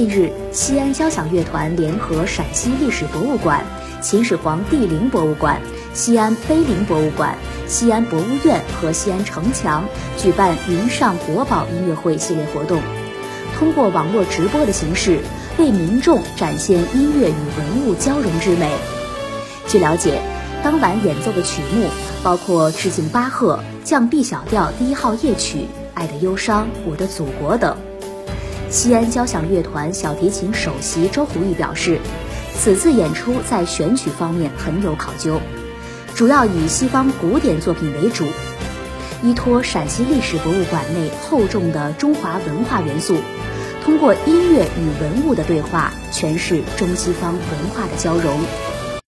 近日，西安交响乐团联合陕西历史博物馆、秦始皇帝陵博物馆、西安碑林博物馆、西安博物院和西安城墙举办“云上国宝”音乐会系列活动，通过网络直播的形式为民众展现音乐与文物交融之美。据了解，当晚演奏的曲目包括致敬巴赫降 B 小调第一号夜曲《爱的忧伤》《我的祖国》等。西安交响乐团小提琴首席周胡玉表示，此次演出在选曲方面很有考究，主要以西方古典作品为主，依托陕西历史博物馆内厚重的中华文化元素，通过音乐与文物的对话，诠释中西方文化的交融。